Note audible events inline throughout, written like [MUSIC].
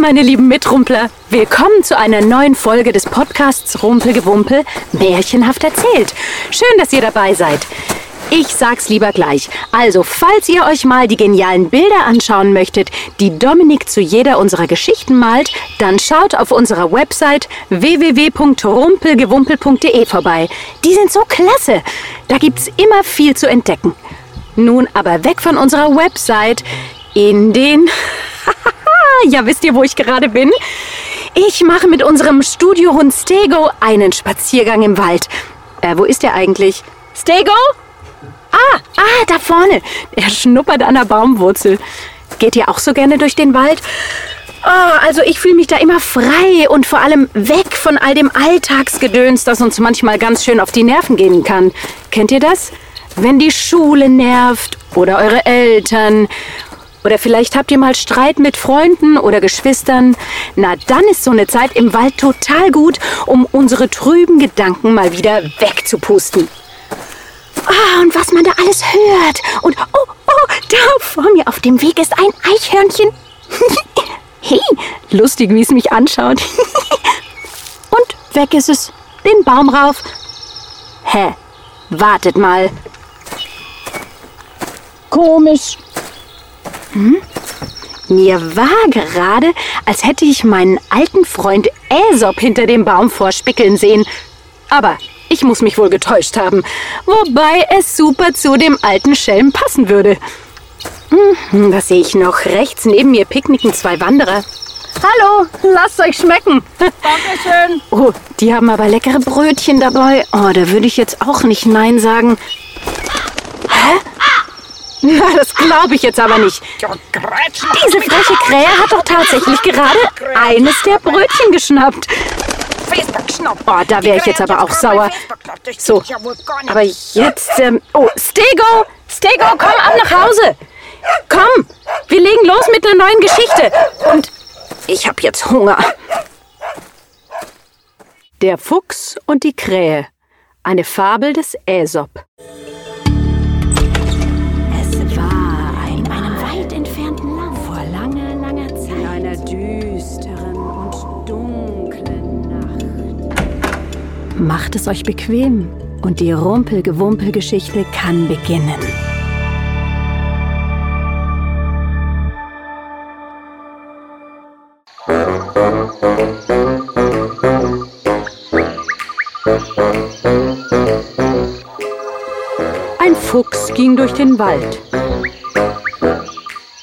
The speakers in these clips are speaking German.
meine lieben Mitrumpler. Willkommen zu einer neuen Folge des Podcasts Rumpelgewumpel Märchenhaft erzählt. Schön, dass ihr dabei seid. Ich sag's lieber gleich. Also, falls ihr euch mal die genialen Bilder anschauen möchtet, die Dominik zu jeder unserer Geschichten malt, dann schaut auf unserer Website www.rumpelgewumpel.de vorbei. Die sind so klasse. Da gibt's immer viel zu entdecken. Nun aber weg von unserer Website in den [LAUGHS] ja, wisst ihr, wo ich gerade bin? Ich mache mit unserem Studiohund Stego einen Spaziergang im Wald. Äh, wo ist er eigentlich? Stego? Ah, ah, da vorne. Er schnuppert an der Baumwurzel. Geht ihr auch so gerne durch den Wald? Oh, also ich fühle mich da immer frei und vor allem weg von all dem Alltagsgedöns, das uns manchmal ganz schön auf die Nerven gehen kann. Kennt ihr das? Wenn die Schule nervt oder eure Eltern oder vielleicht habt ihr mal Streit mit Freunden oder Geschwistern. Na, dann ist so eine Zeit im Wald total gut, um unsere trüben Gedanken mal wieder wegzupusten. Ah, und was man da alles hört. Und oh, oh, da vor mir auf dem Weg ist ein Eichhörnchen. [LAUGHS] hey, lustig, wie es mich anschaut. [LAUGHS] und weg ist es. Den Baum rauf. Hä? Wartet mal. Komisch. Hm? Mir war gerade, als hätte ich meinen alten Freund Aesop hinter dem Baum vorspickeln sehen. Aber ich muss mich wohl getäuscht haben. Wobei es super zu dem alten Schelm passen würde. Hm, was sehe ich noch? Rechts neben mir picknicken zwei Wanderer. Hallo, lasst euch schmecken. Dankeschön. Oh, die haben aber leckere Brötchen dabei. Oh, da würde ich jetzt auch nicht Nein sagen. Na, das glaube ich jetzt aber nicht. Diese freche Krähe hat doch tatsächlich gerade eines der Brötchen geschnappt. Oh, da wäre ich jetzt aber auch sauer. So, aber jetzt, ähm, oh, Stego, Stego, komm ab nach Hause. Komm, wir legen los mit der neuen Geschichte. Und ich habe jetzt Hunger. Der Fuchs und die Krähe. Eine Fabel des Aesop. Macht es euch bequem und die Rumpelgewumpel-Geschichte kann beginnen. Ein Fuchs ging durch den Wald.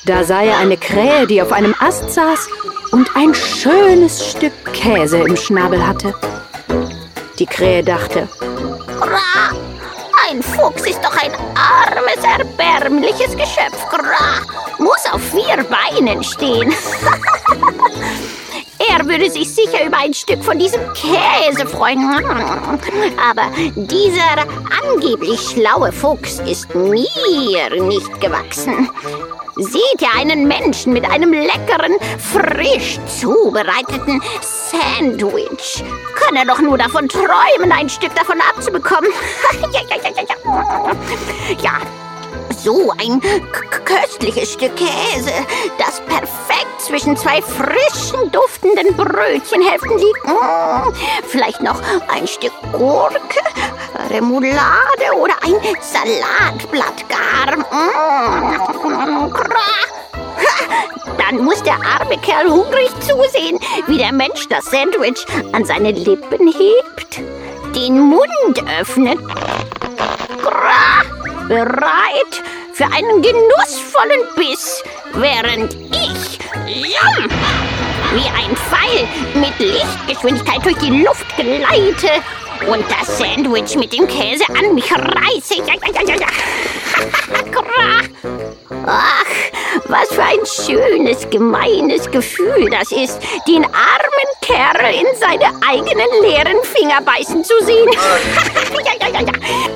Da sah er eine Krähe, die auf einem Ast saß und ein schönes Stück Käse im Schnabel hatte. Die Krähe dachte, Gra! Ein Fuchs ist doch ein armes, erbärmliches Geschöpf. Gra! Muss auf vier Beinen stehen. [LAUGHS] er würde sich sicher über ein Stück von diesem Käse freuen. Aber dieser angeblich schlaue Fuchs ist mir nicht gewachsen. Seht ihr einen Menschen mit einem leckeren, frisch zubereiteten Sandwich? Kann er doch nur davon träumen, ein Stück davon abzubekommen. [LAUGHS] ja, ja, ja, ja, ja. Ja, so ein köstliches Stück Käse, das perfekt zwischen zwei frischen, duftenden Brötchenhälften liegt. Mm, vielleicht noch ein Stück Gurke, Remoulade oder ein Salatblatt gar. Dann muss der arme Kerl hungrig zusehen, wie der Mensch das Sandwich an seine Lippen hebt, den Mund öffnet bereit für einen genussvollen Biss, während ich jam, wie ein Pfeil mit Lichtgeschwindigkeit durch die Luft gleite und das Sandwich mit dem Käse an mich reiße. [LAUGHS] Ach, was für ein schönes, gemeines Gefühl das ist, den armen Kerl in seine eigenen leeren Finger beißen zu sehen. [LAUGHS] ja, ja, ja, ja.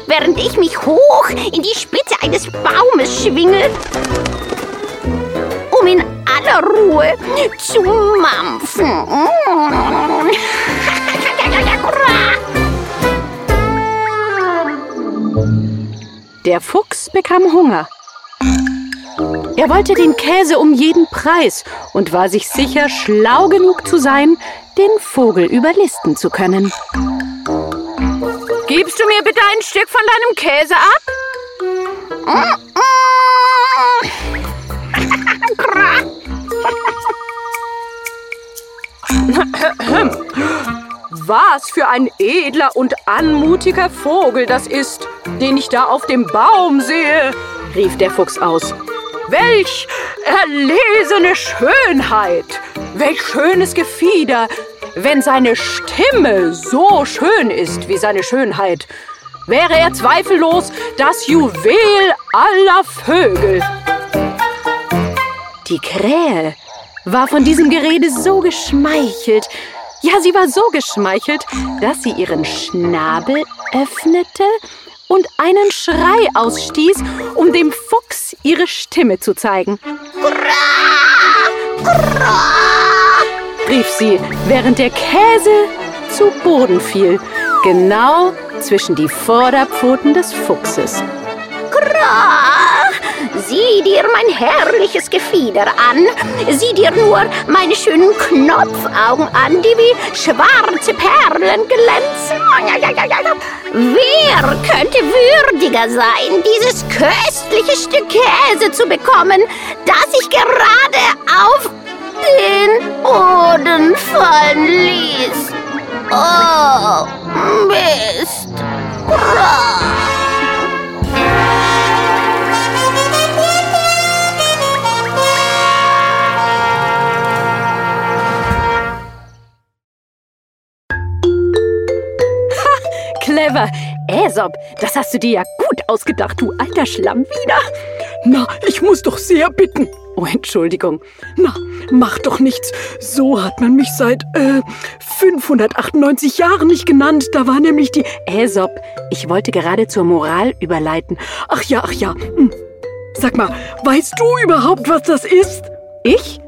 Während ich mich hoch in die Spitze eines Baumes schwinge, um in aller Ruhe zu mampfen. Der Fuchs bekam Hunger. Er wollte den Käse um jeden Preis und war sich sicher, schlau genug zu sein, den Vogel überlisten zu können. Gibst du mir bitte ein Stück von deinem Käse ab? Was für ein edler und anmutiger Vogel das ist, den ich da auf dem Baum sehe, rief der Fuchs aus. Welch erlesene Schönheit! Welch schönes Gefieder! Wenn seine Stimme so schön ist wie seine Schönheit, wäre er zweifellos das Juwel aller Vögel. Die Krähe war von diesem Gerede so geschmeichelt, ja, sie war so geschmeichelt, dass sie ihren Schnabel öffnete und einen Schrei ausstieß, um dem Fuchs ihre Stimme zu zeigen. Hurra! Hurra! rief sie, während der Käse zu Boden fiel, genau zwischen die Vorderpfoten des Fuchses. Hurra! Sieh dir mein herrliches Gefieder an. Sieh dir nur meine schönen Knopfaugen an, die wie schwarze Perlen glänzen. Wer könnte würdiger sein, dieses köstliche Stück Käse zu bekommen, das ich gerade auf den Boden fallen ließ? Oh, Mist. Hurra! Clever. Aesop, das hast du dir ja gut ausgedacht, du alter Schlamm wieder. Na, ich muss doch sehr bitten. Oh, Entschuldigung. Na, mach doch nichts. So hat man mich seit äh, 598 Jahren nicht genannt. Da war nämlich die Aesop. Ich wollte gerade zur Moral überleiten. Ach ja, ach ja. Hm. Sag mal, weißt du überhaupt, was das ist? Ich?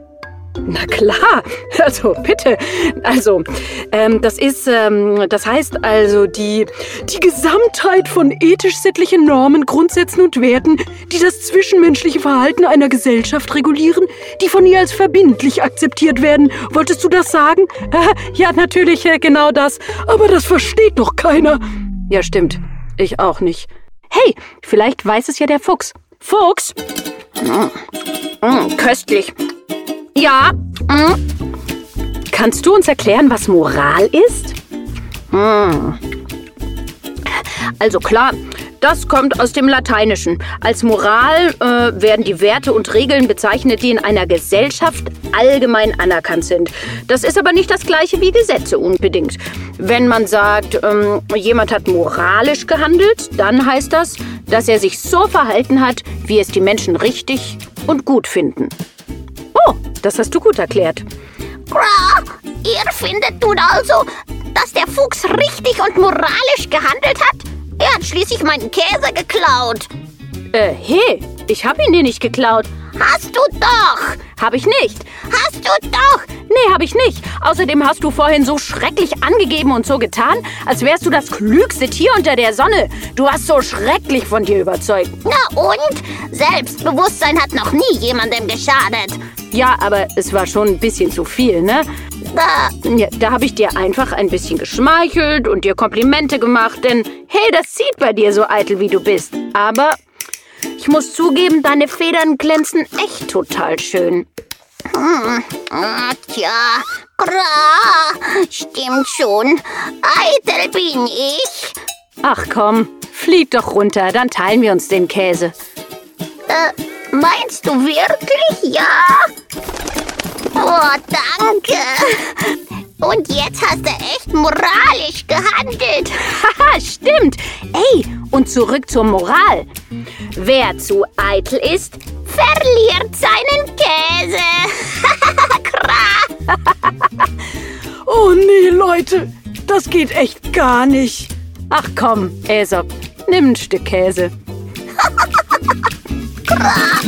Na klar, also bitte. Also, ähm, das ist, ähm, das heißt also die, die Gesamtheit von ethisch-sittlichen Normen, Grundsätzen und Werten, die das zwischenmenschliche Verhalten einer Gesellschaft regulieren, die von ihr als verbindlich akzeptiert werden. Wolltest du das sagen? ja, natürlich, äh, genau das. Aber das versteht doch keiner. Ja, stimmt. Ich auch nicht. Hey, vielleicht weiß es ja der Fuchs. Fuchs? Mm, mm, köstlich. Ja. Hm? Kannst du uns erklären, was Moral ist? Hm. Also klar, das kommt aus dem Lateinischen. Als Moral äh, werden die Werte und Regeln bezeichnet, die in einer Gesellschaft allgemein anerkannt sind. Das ist aber nicht das gleiche wie Gesetze unbedingt. Wenn man sagt, ähm, jemand hat moralisch gehandelt, dann heißt das, dass er sich so verhalten hat, wie es die Menschen richtig und gut finden. Oh, das hast du gut erklärt. Bra, ihr findet nun also, dass der Fuchs richtig und moralisch gehandelt hat? Er hat schließlich meinen Käse geklaut. Äh, hey, ich hab ihn dir nicht geklaut. Hast du doch. Hab ich nicht. Hast du doch. Nee, hab ich nicht. Außerdem hast du vorhin so schrecklich angegeben und so getan, als wärst du das klügste Tier unter der Sonne. Du hast so schrecklich von dir überzeugt. Na und? Selbstbewusstsein hat noch nie jemandem geschadet. Ja, aber es war schon ein bisschen zu viel, ne? Da, ja, da habe ich dir einfach ein bisschen geschmeichelt und dir Komplimente gemacht, denn hey, das sieht bei dir so eitel, wie du bist. Aber muss zugeben, deine Federn glänzen echt total schön. Hm, tja, gra, stimmt schon. Eitel bin ich. Ach komm, flieg doch runter, dann teilen wir uns den Käse. Äh, Meinst du wirklich? Ja? Oh, danke. Und jetzt hast du echt moralisch gehandelt. [LAUGHS] Haha, stimmt. Ey, und zurück zur Moral. Wer zu eitel ist, verliert seinen Käse. [LAUGHS] [LAUGHS] oh nee, Leute, das geht echt gar nicht. Ach komm, Aesop, nimm ein Stück Käse. 啊